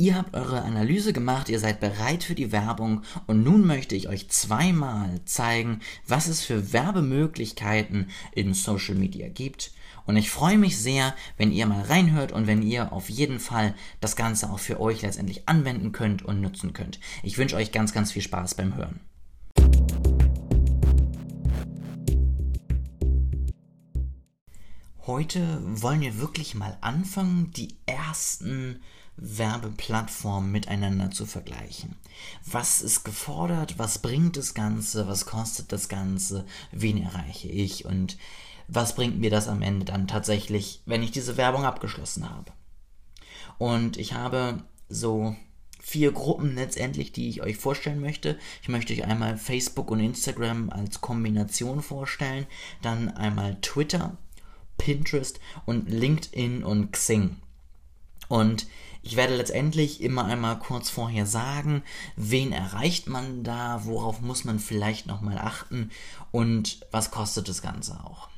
Ihr habt eure Analyse gemacht, ihr seid bereit für die Werbung und nun möchte ich euch zweimal zeigen, was es für Werbemöglichkeiten in Social Media gibt. Und ich freue mich sehr, wenn ihr mal reinhört und wenn ihr auf jeden Fall das Ganze auch für euch letztendlich anwenden könnt und nutzen könnt. Ich wünsche euch ganz, ganz viel Spaß beim Hören. Heute wollen wir wirklich mal anfangen, die ersten Werbeplattformen miteinander zu vergleichen. Was ist gefordert? Was bringt das Ganze? Was kostet das Ganze? Wen erreiche ich? Und was bringt mir das am Ende dann tatsächlich, wenn ich diese Werbung abgeschlossen habe? Und ich habe so vier Gruppen letztendlich, die ich euch vorstellen möchte. Ich möchte euch einmal Facebook und Instagram als Kombination vorstellen, dann einmal Twitter, Pinterest und LinkedIn und Xing. Und ich werde letztendlich immer einmal kurz vorher sagen, wen erreicht man da, worauf muss man vielleicht nochmal achten und was kostet das Ganze auch.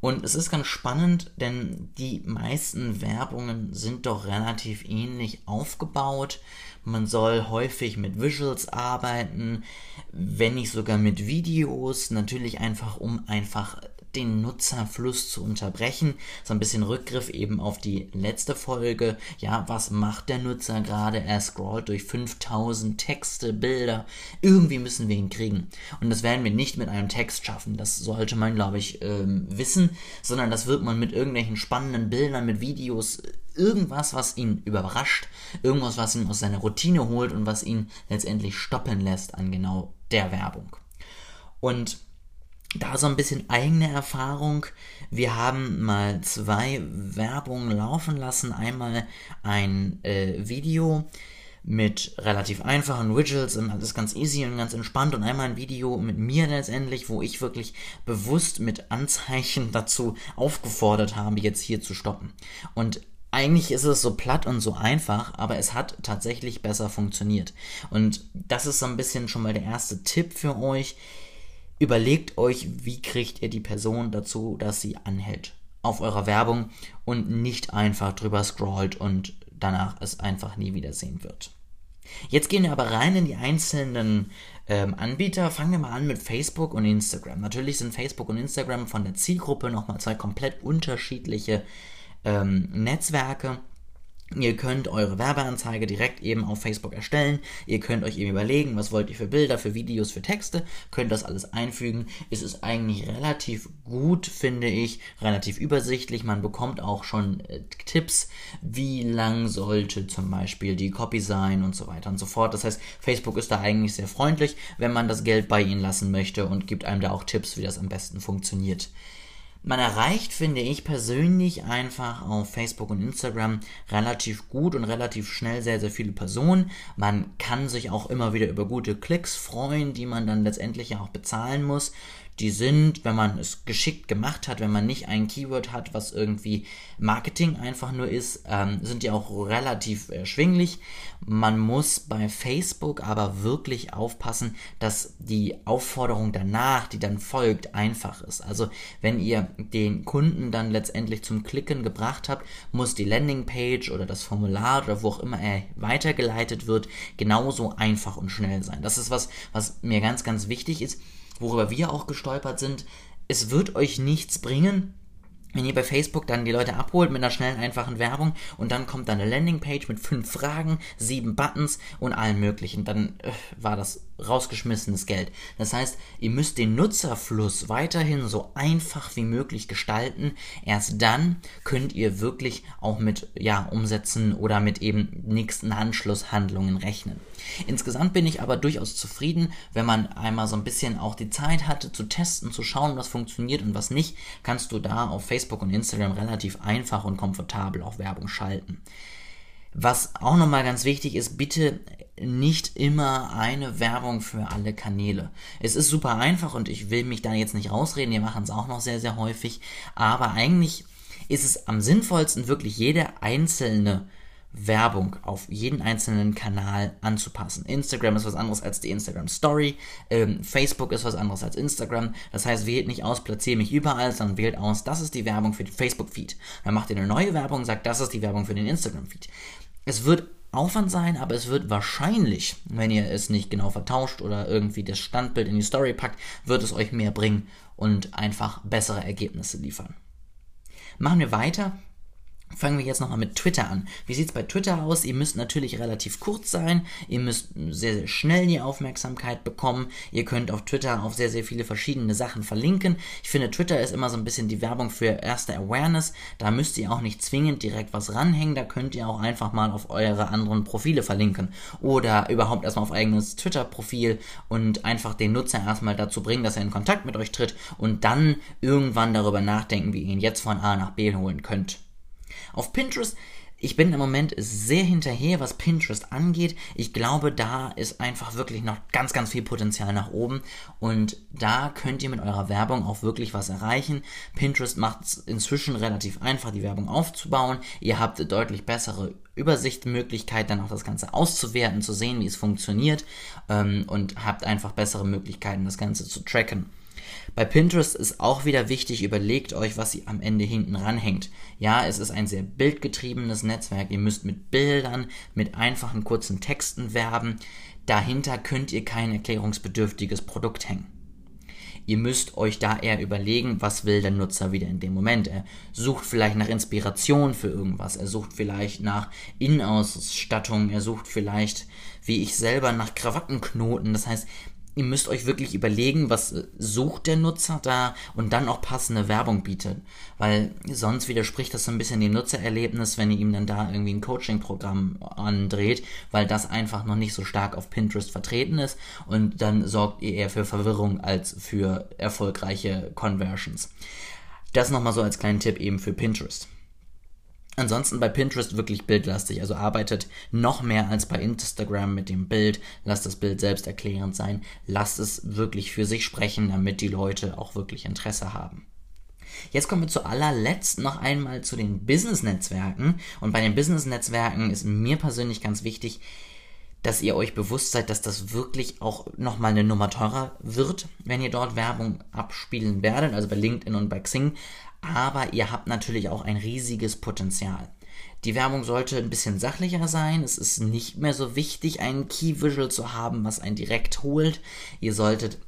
Und es ist ganz spannend, denn die meisten Werbungen sind doch relativ ähnlich aufgebaut. Man soll häufig mit Visuals arbeiten, wenn nicht sogar mit Videos, natürlich einfach um einfach den Nutzerfluss zu unterbrechen. So ein bisschen Rückgriff eben auf die letzte Folge. Ja, was macht der Nutzer gerade? Er scrollt durch 5000 Texte, Bilder. Irgendwie müssen wir ihn kriegen. Und das werden wir nicht mit einem Text schaffen. Das sollte man, glaube ich, ähm, wissen, sondern das wird man mit irgendwelchen spannenden Bildern, mit Videos, irgendwas, was ihn überrascht, irgendwas, was ihn aus seiner Routine holt und was ihn letztendlich stoppen lässt an genau der Werbung. Und da so ein bisschen eigene Erfahrung. Wir haben mal zwei Werbungen laufen lassen. Einmal ein äh, Video mit relativ einfachen Widgets und alles ganz easy und ganz entspannt und einmal ein Video mit mir letztendlich, wo ich wirklich bewusst mit Anzeichen dazu aufgefordert habe, jetzt hier zu stoppen. Und eigentlich ist es so platt und so einfach, aber es hat tatsächlich besser funktioniert. Und das ist so ein bisschen schon mal der erste Tipp für euch Überlegt euch, wie kriegt ihr die Person dazu, dass sie anhält auf eurer Werbung und nicht einfach drüber scrollt und danach es einfach nie wiedersehen wird. Jetzt gehen wir aber rein in die einzelnen ähm, Anbieter. Fangen wir mal an mit Facebook und Instagram. Natürlich sind Facebook und Instagram von der Zielgruppe nochmal zwei komplett unterschiedliche ähm, Netzwerke. Ihr könnt eure Werbeanzeige direkt eben auf Facebook erstellen. Ihr könnt euch eben überlegen, was wollt ihr für Bilder, für Videos, für Texte. Könnt das alles einfügen. Es ist eigentlich relativ gut, finde ich. Relativ übersichtlich. Man bekommt auch schon äh, Tipps, wie lang sollte zum Beispiel die Copy sein und so weiter und so fort. Das heißt, Facebook ist da eigentlich sehr freundlich, wenn man das Geld bei ihnen lassen möchte und gibt einem da auch Tipps, wie das am besten funktioniert. Man erreicht, finde ich persönlich, einfach auf Facebook und Instagram relativ gut und relativ schnell sehr, sehr viele Personen. Man kann sich auch immer wieder über gute Klicks freuen, die man dann letztendlich ja auch bezahlen muss die sind, wenn man es geschickt gemacht hat, wenn man nicht ein Keyword hat, was irgendwie Marketing einfach nur ist, ähm, sind die auch relativ erschwinglich. Man muss bei Facebook aber wirklich aufpassen, dass die Aufforderung danach, die dann folgt, einfach ist. Also wenn ihr den Kunden dann letztendlich zum Klicken gebracht habt, muss die Landingpage oder das Formular oder wo auch immer er weitergeleitet wird, genauso einfach und schnell sein. Das ist was, was mir ganz, ganz wichtig ist worüber wir auch gestolpert sind, es wird euch nichts bringen, wenn ihr bei Facebook dann die Leute abholt mit einer schnellen, einfachen Werbung und dann kommt dann eine Landingpage mit fünf Fragen, sieben Buttons und allen möglichen, dann äh, war das rausgeschmissenes Geld. Das heißt, ihr müsst den Nutzerfluss weiterhin so einfach wie möglich gestalten. Erst dann könnt ihr wirklich auch mit ja, Umsätzen oder mit eben nächsten Anschlusshandlungen rechnen. Insgesamt bin ich aber durchaus zufrieden, wenn man einmal so ein bisschen auch die Zeit hatte zu testen, zu schauen, was funktioniert und was nicht, kannst du da auf Facebook und Instagram relativ einfach und komfortabel auch Werbung schalten. Was auch nochmal ganz wichtig ist, bitte nicht immer eine Werbung für alle Kanäle. Es ist super einfach und ich will mich da jetzt nicht rausreden, wir machen es auch noch sehr, sehr häufig, aber eigentlich ist es am sinnvollsten, wirklich jede einzelne Werbung auf jeden einzelnen Kanal anzupassen. Instagram ist was anderes als die Instagram Story, ähm, Facebook ist was anderes als Instagram. Das heißt, wählt nicht aus, platziere mich überall, sondern wählt aus, das ist die Werbung für den Facebook-Feed. Dann macht ihr eine neue Werbung, sagt, das ist die Werbung für den Instagram-Feed. Es wird Aufwand sein, aber es wird wahrscheinlich, wenn ihr es nicht genau vertauscht oder irgendwie das Standbild in die Story packt, wird es euch mehr bringen und einfach bessere Ergebnisse liefern. Machen wir weiter Fangen wir jetzt nochmal mit Twitter an. Wie sieht es bei Twitter aus? Ihr müsst natürlich relativ kurz sein. Ihr müsst sehr, sehr schnell die Aufmerksamkeit bekommen. Ihr könnt auf Twitter auf sehr, sehr viele verschiedene Sachen verlinken. Ich finde, Twitter ist immer so ein bisschen die Werbung für erste Awareness. Da müsst ihr auch nicht zwingend direkt was ranhängen. Da könnt ihr auch einfach mal auf eure anderen Profile verlinken. Oder überhaupt erstmal auf eigenes Twitter-Profil und einfach den Nutzer erstmal dazu bringen, dass er in Kontakt mit euch tritt und dann irgendwann darüber nachdenken, wie ihr ihn jetzt von A nach B holen könnt. Auf Pinterest, ich bin im Moment sehr hinterher, was Pinterest angeht. Ich glaube, da ist einfach wirklich noch ganz, ganz viel Potenzial nach oben. Und da könnt ihr mit eurer Werbung auch wirklich was erreichen. Pinterest macht es inzwischen relativ einfach, die Werbung aufzubauen. Ihr habt deutlich bessere Übersichtsmöglichkeit, dann auch das Ganze auszuwerten, zu sehen, wie es funktioniert ähm, und habt einfach bessere Möglichkeiten, das Ganze zu tracken. Bei Pinterest ist auch wieder wichtig, überlegt euch, was ihr am Ende hinten ranhängt. Ja, es ist ein sehr bildgetriebenes Netzwerk. Ihr müsst mit Bildern, mit einfachen kurzen Texten werben. Dahinter könnt ihr kein erklärungsbedürftiges Produkt hängen. Ihr müsst euch da eher überlegen, was will der Nutzer wieder in dem Moment. Er sucht vielleicht nach Inspiration für irgendwas. Er sucht vielleicht nach Innenausstattung. Er sucht vielleicht, wie ich selber, nach Krawattenknoten. Das heißt, ihr müsst euch wirklich überlegen, was sucht der Nutzer da und dann auch passende Werbung bietet. Weil sonst widerspricht das so ein bisschen dem Nutzererlebnis, wenn ihr ihm dann da irgendwie ein Coaching-Programm andreht, weil das einfach noch nicht so stark auf Pinterest vertreten ist und dann sorgt ihr eher für Verwirrung als für erfolgreiche Conversions. Das nochmal so als kleinen Tipp eben für Pinterest. Ansonsten bei Pinterest wirklich bildlastig, also arbeitet noch mehr als bei Instagram mit dem Bild, lasst das Bild selbst erklärend sein, lasst es wirklich für sich sprechen, damit die Leute auch wirklich Interesse haben. Jetzt kommen wir zu allerletzt noch einmal zu den Business-Netzwerken. Und bei den Business-Netzwerken ist mir persönlich ganz wichtig, dass ihr euch bewusst seid, dass das wirklich auch nochmal eine Nummer teurer wird, wenn ihr dort Werbung abspielen werdet, also bei LinkedIn und bei Xing aber ihr habt natürlich auch ein riesiges Potenzial. Die Werbung sollte ein bisschen sachlicher sein. Es ist nicht mehr so wichtig, einen Key Visual zu haben, was einen direkt holt. Ihr solltet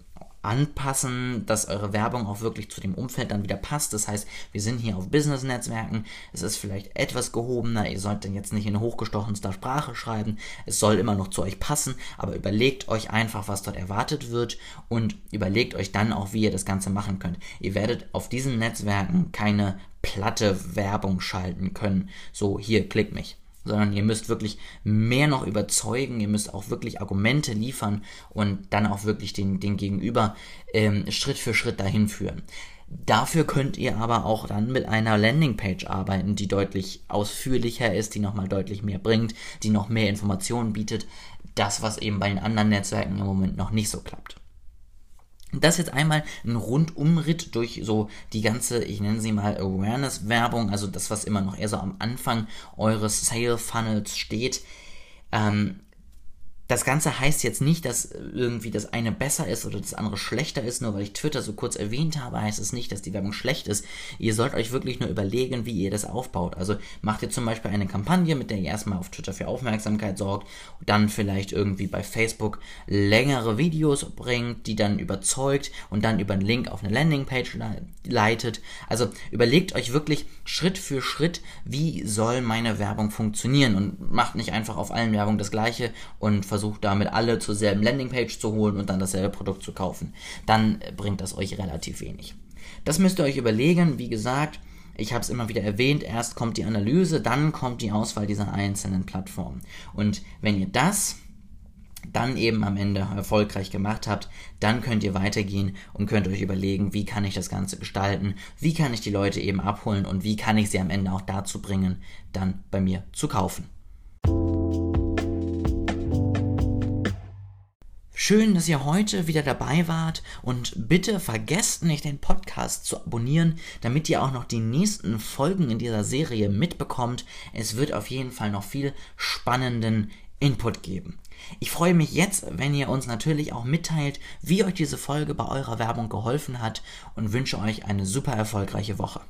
anpassen, dass eure Werbung auch wirklich zu dem Umfeld dann wieder passt. Das heißt, wir sind hier auf Business-Netzwerken, es ist vielleicht etwas gehobener, ihr sollt dann jetzt nicht in hochgestochenster Sprache schreiben, es soll immer noch zu euch passen, aber überlegt euch einfach, was dort erwartet wird und überlegt euch dann auch, wie ihr das Ganze machen könnt. Ihr werdet auf diesen Netzwerken keine platte Werbung schalten können. So, hier, klick mich sondern ihr müsst wirklich mehr noch überzeugen, ihr müsst auch wirklich Argumente liefern und dann auch wirklich den, den Gegenüber ähm, Schritt für Schritt dahin führen. Dafür könnt ihr aber auch dann mit einer Landingpage arbeiten, die deutlich ausführlicher ist, die nochmal deutlich mehr bringt, die noch mehr Informationen bietet. Das, was eben bei den anderen Netzwerken im Moment noch nicht so klappt. Das ist jetzt einmal ein Rundumritt durch so die ganze, ich nenne sie mal Awareness-Werbung, also das, was immer noch eher so am Anfang eures Sale-Funnels steht. Ähm, das Ganze heißt jetzt nicht, dass irgendwie das eine besser ist oder das andere schlechter ist. Nur weil ich Twitter so kurz erwähnt habe, heißt es nicht, dass die Werbung schlecht ist. Ihr sollt euch wirklich nur überlegen, wie ihr das aufbaut. Also macht ihr zum Beispiel eine Kampagne, mit der ihr erstmal auf Twitter für Aufmerksamkeit sorgt, dann vielleicht irgendwie bei Facebook längere Videos bringt, die dann überzeugt und dann über einen Link auf eine Landingpage leitet. Also überlegt euch wirklich Schritt für Schritt, wie soll meine Werbung funktionieren und macht nicht einfach auf allen Werbung das gleiche und versucht versucht damit alle zur selben Landingpage zu holen und dann dasselbe Produkt zu kaufen, dann bringt das euch relativ wenig. Das müsst ihr euch überlegen, wie gesagt, ich habe es immer wieder erwähnt, erst kommt die Analyse, dann kommt die Auswahl dieser einzelnen Plattformen. Und wenn ihr das dann eben am Ende erfolgreich gemacht habt, dann könnt ihr weitergehen und könnt euch überlegen, wie kann ich das Ganze gestalten, wie kann ich die Leute eben abholen und wie kann ich sie am Ende auch dazu bringen, dann bei mir zu kaufen. Schön, dass ihr heute wieder dabei wart und bitte vergesst nicht, den Podcast zu abonnieren, damit ihr auch noch die nächsten Folgen in dieser Serie mitbekommt. Es wird auf jeden Fall noch viel spannenden Input geben. Ich freue mich jetzt, wenn ihr uns natürlich auch mitteilt, wie euch diese Folge bei eurer Werbung geholfen hat und wünsche euch eine super erfolgreiche Woche.